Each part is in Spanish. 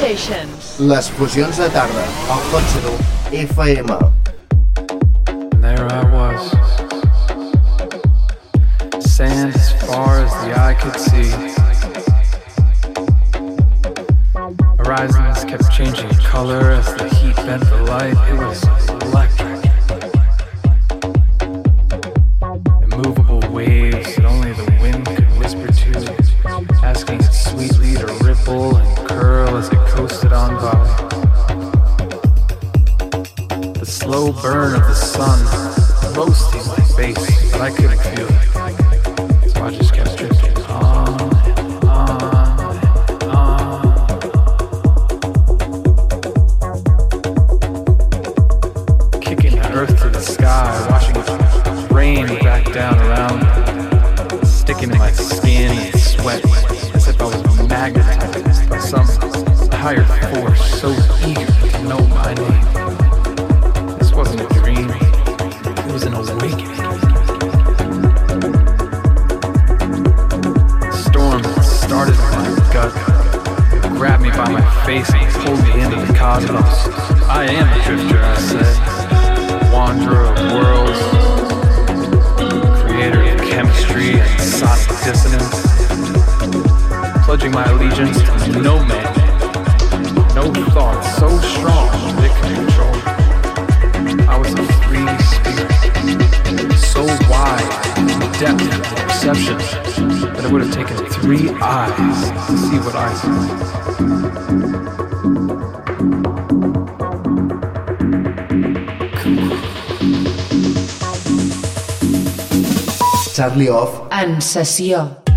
Les fusions de tarda, al FM. And there I was. Sand as far as the eye could see. Horizons kept changing color as the heat bent the light. It was black. Carly Off en sessió.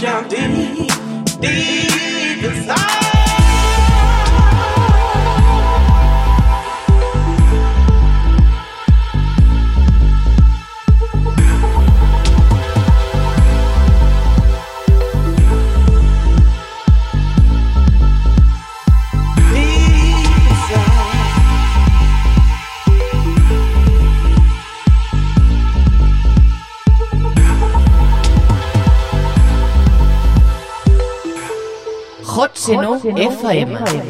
jumped in. FM. FM.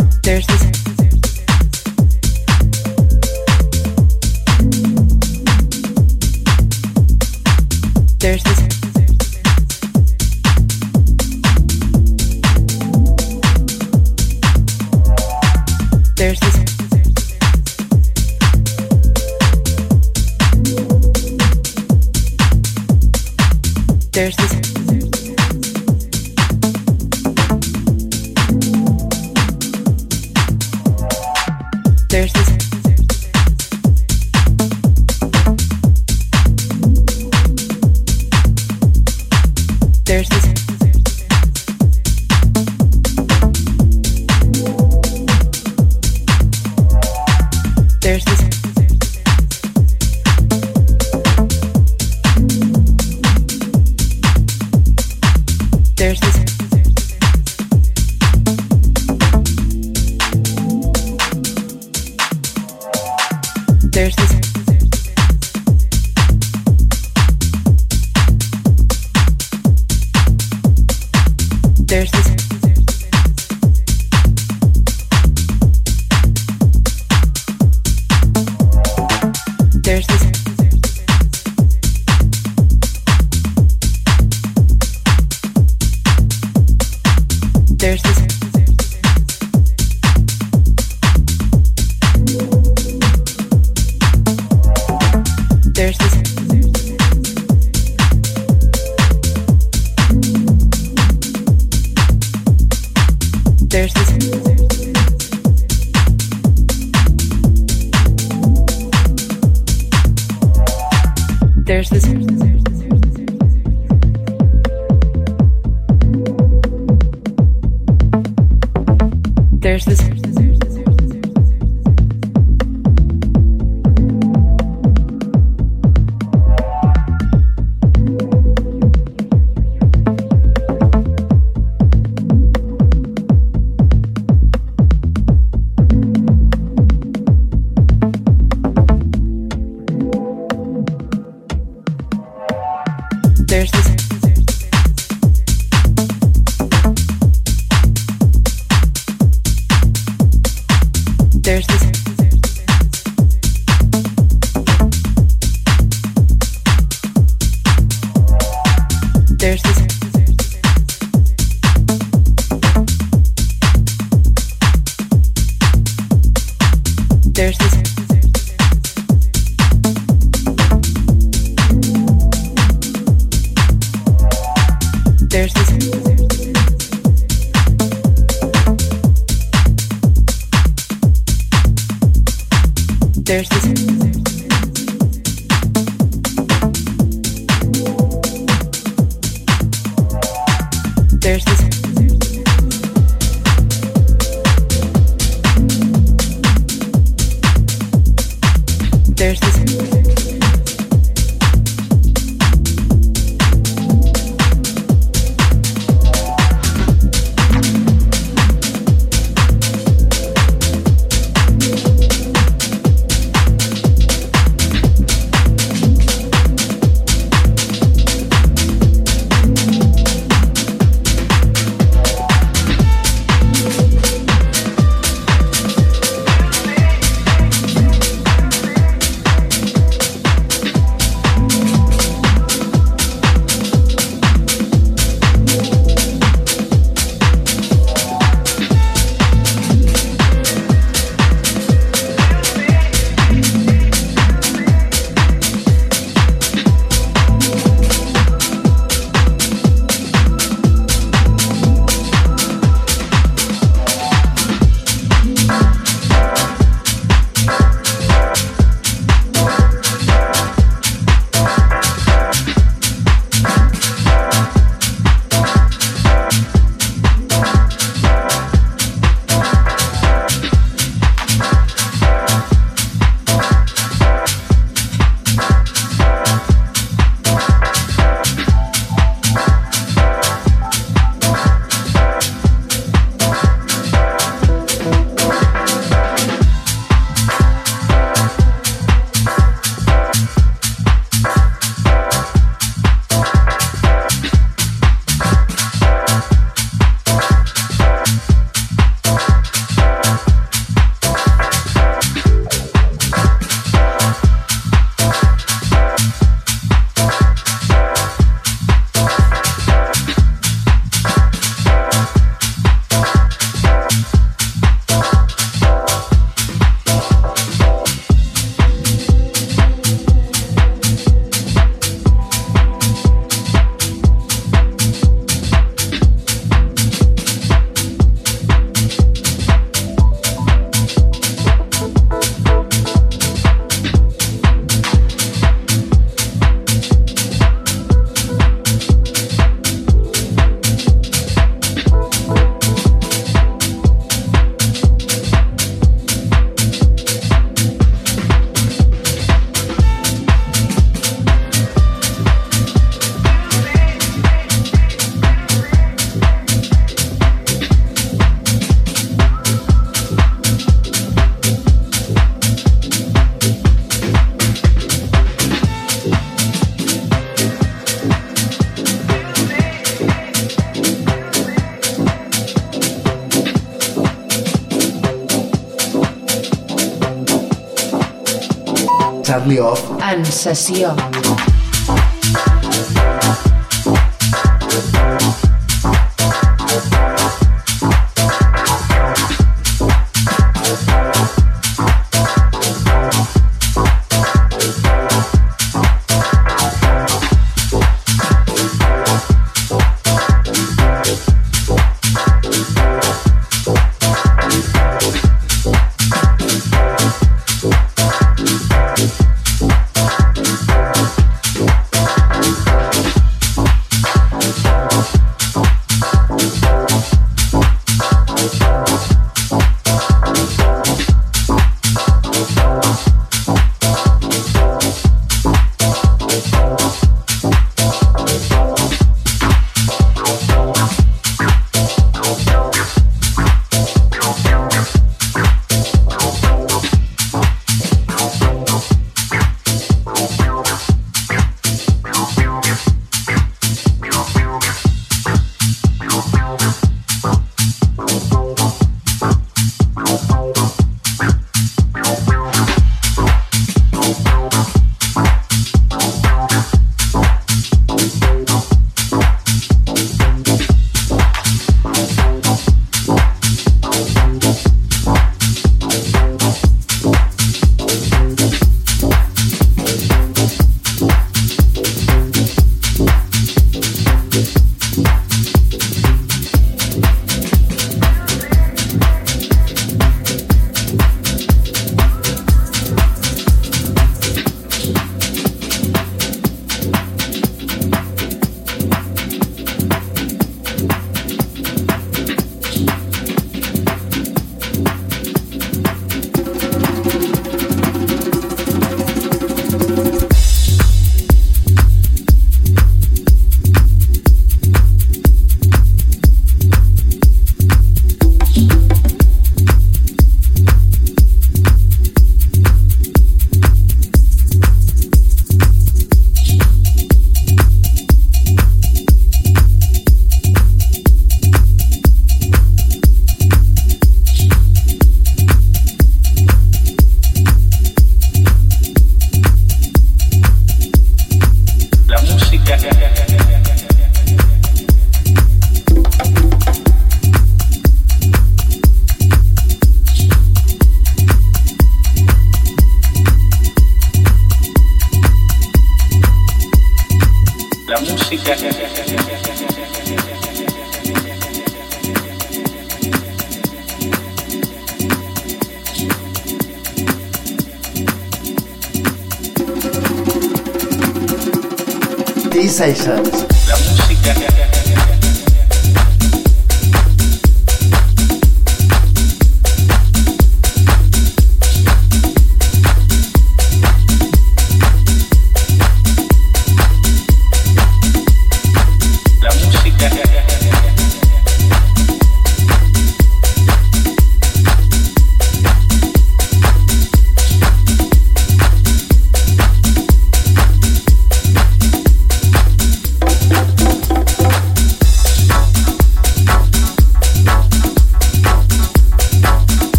Charlie Off. En sessió.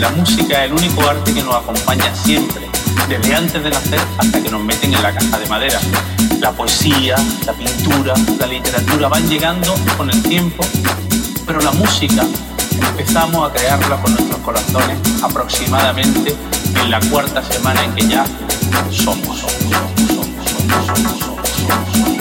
La música es el único arte que nos acompaña siempre, desde antes de nacer hasta que nos meten en la caja de madera. La poesía, la pintura, la literatura van llegando con el tiempo, pero la música empezamos a crearla con nuestros corazones aproximadamente en la cuarta semana en que ya somos. somos, somos, somos, somos, somos.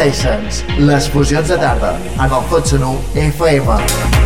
Sessions, les fusions de tarda, en el Hot 1 FM.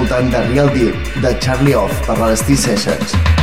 escoltant The Real Deep de Charlie Off per la l'Elastí Sessions.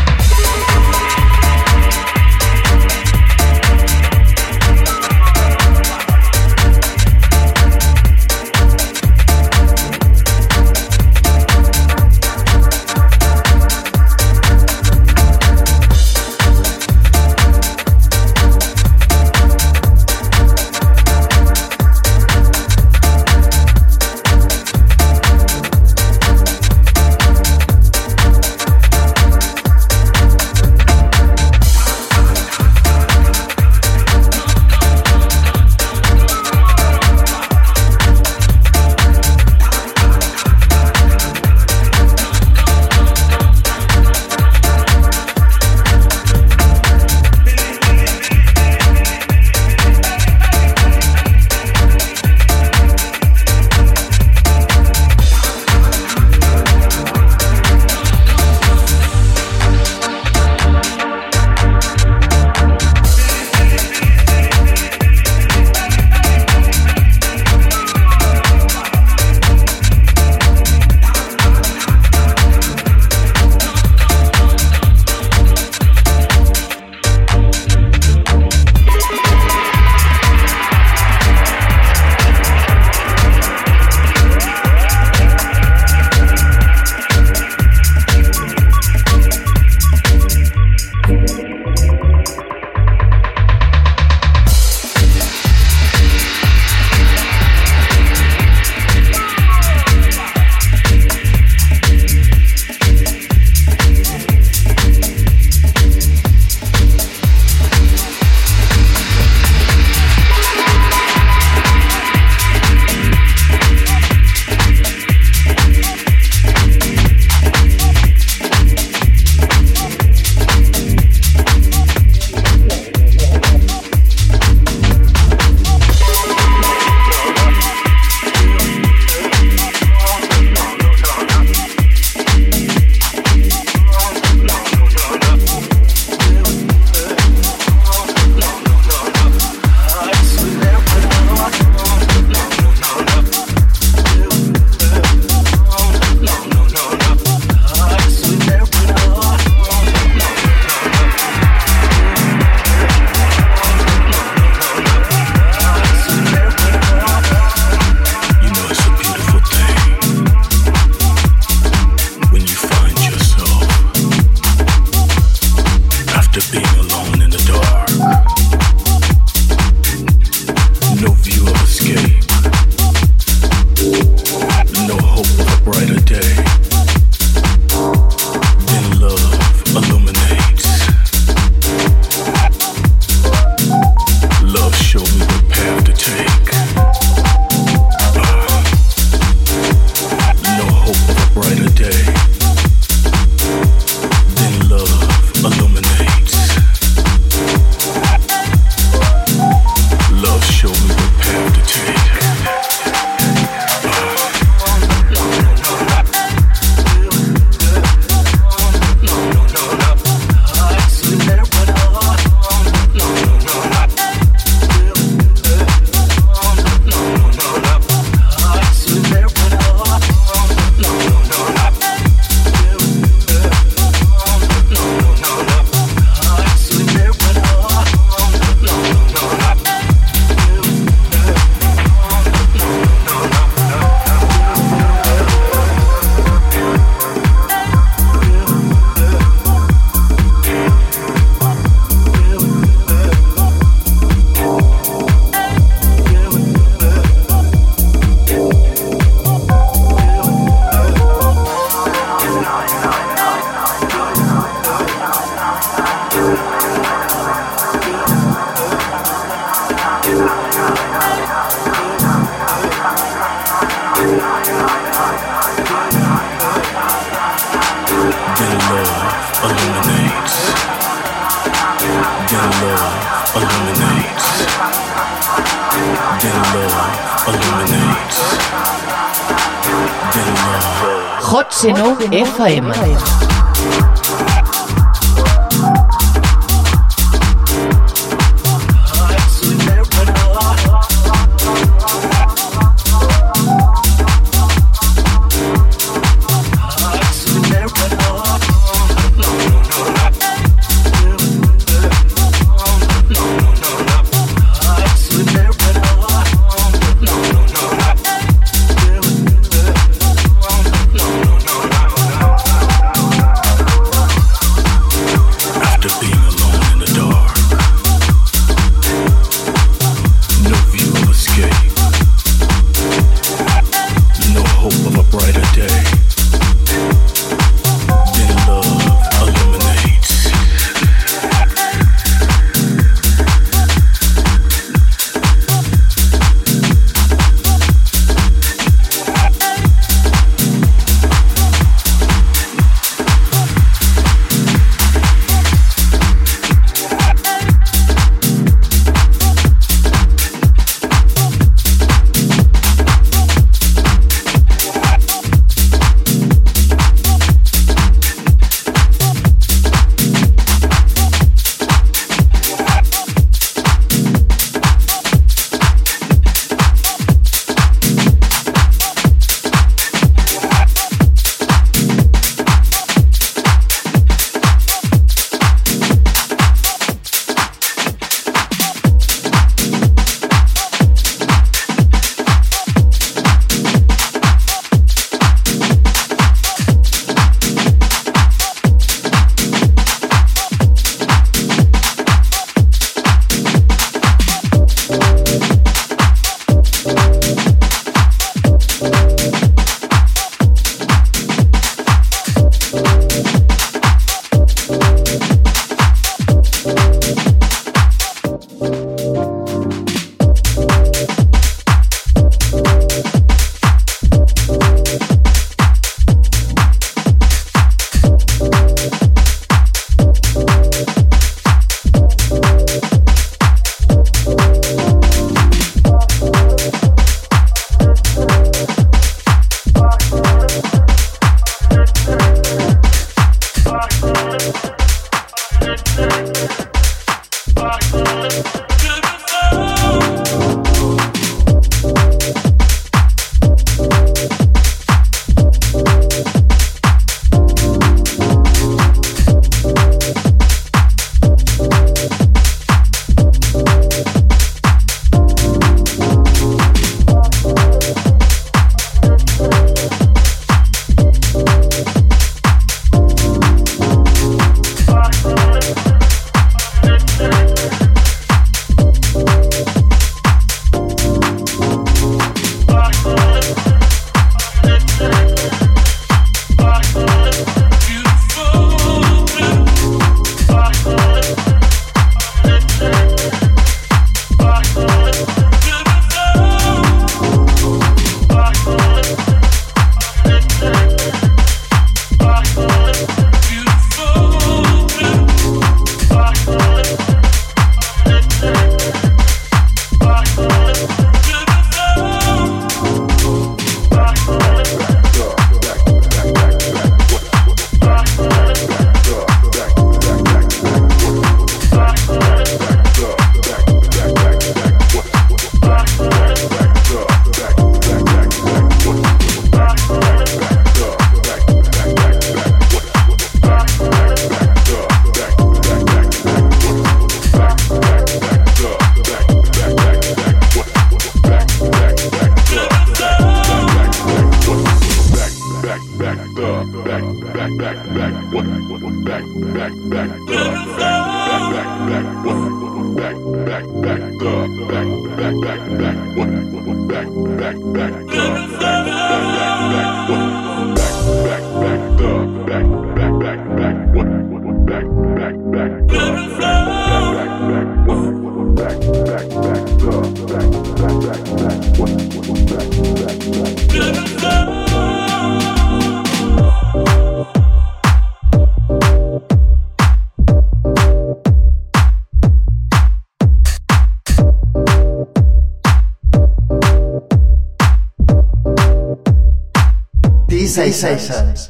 66 años.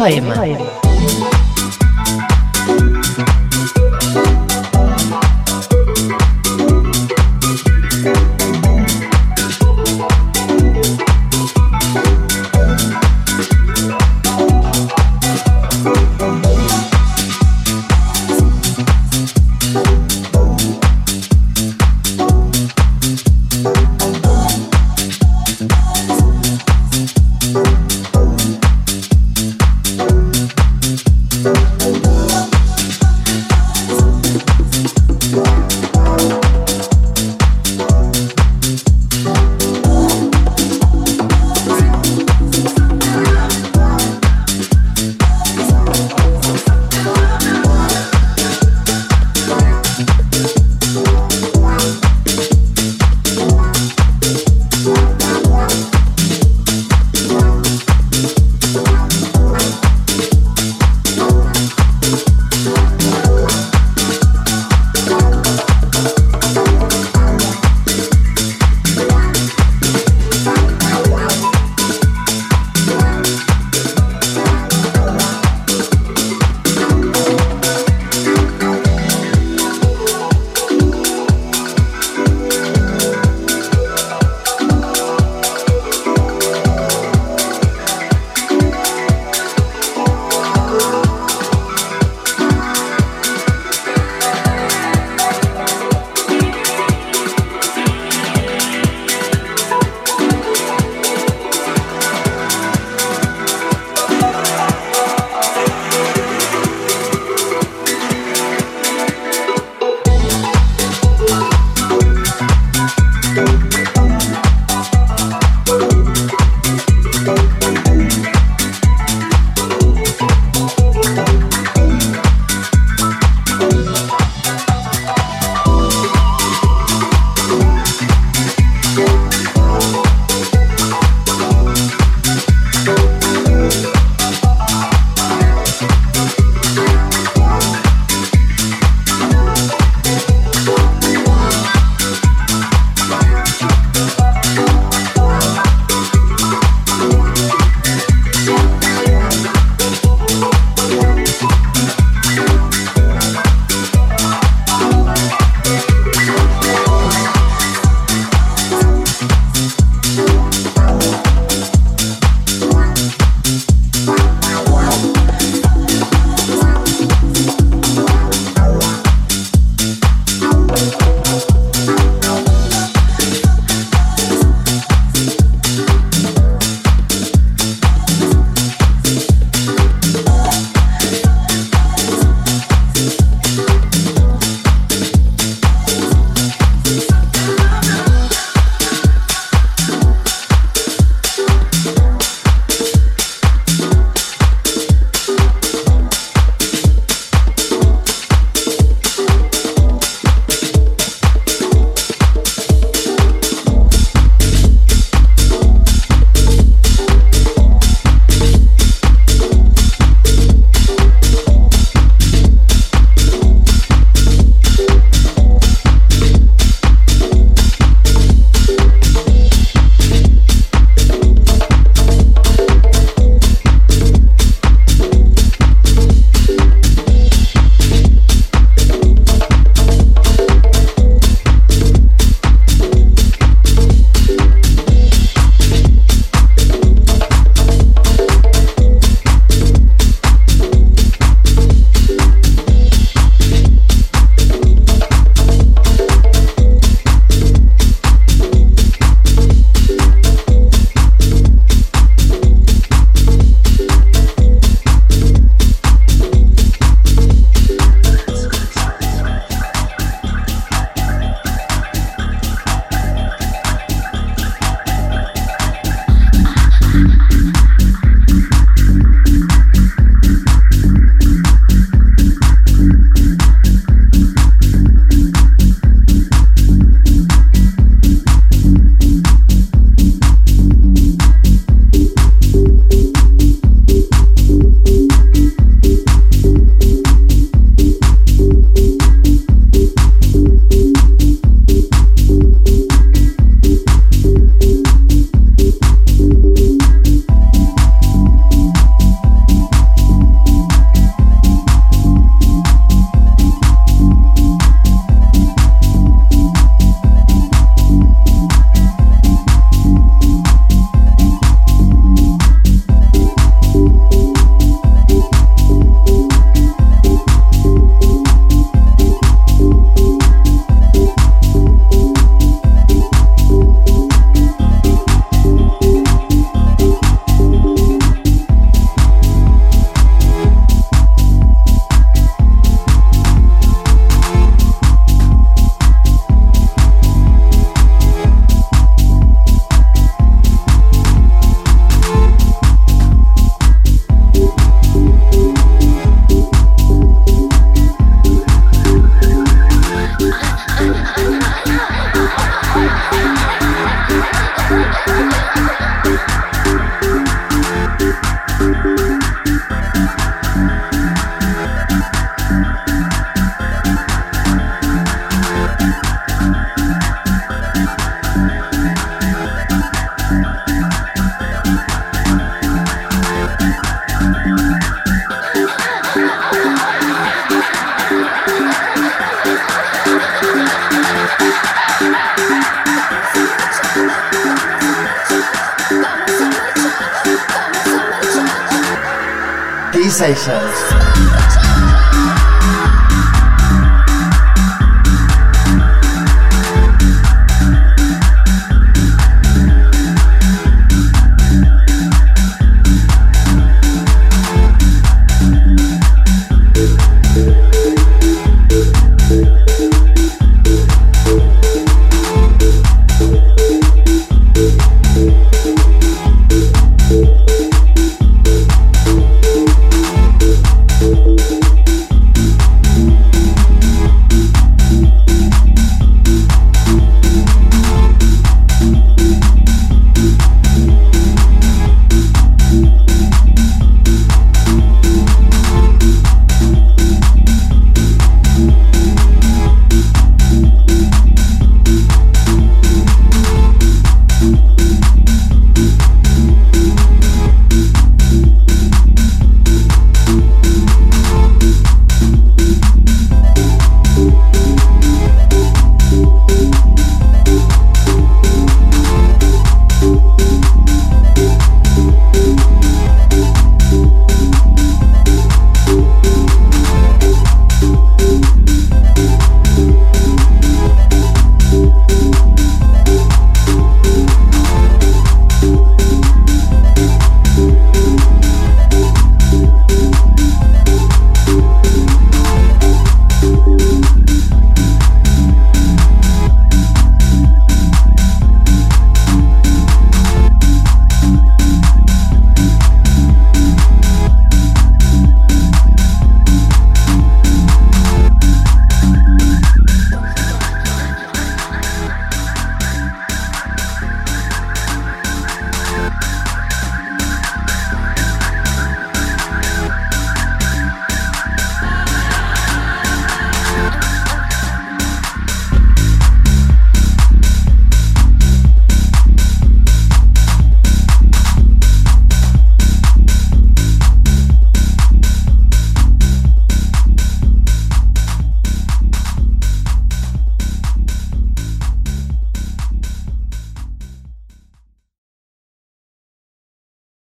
FM.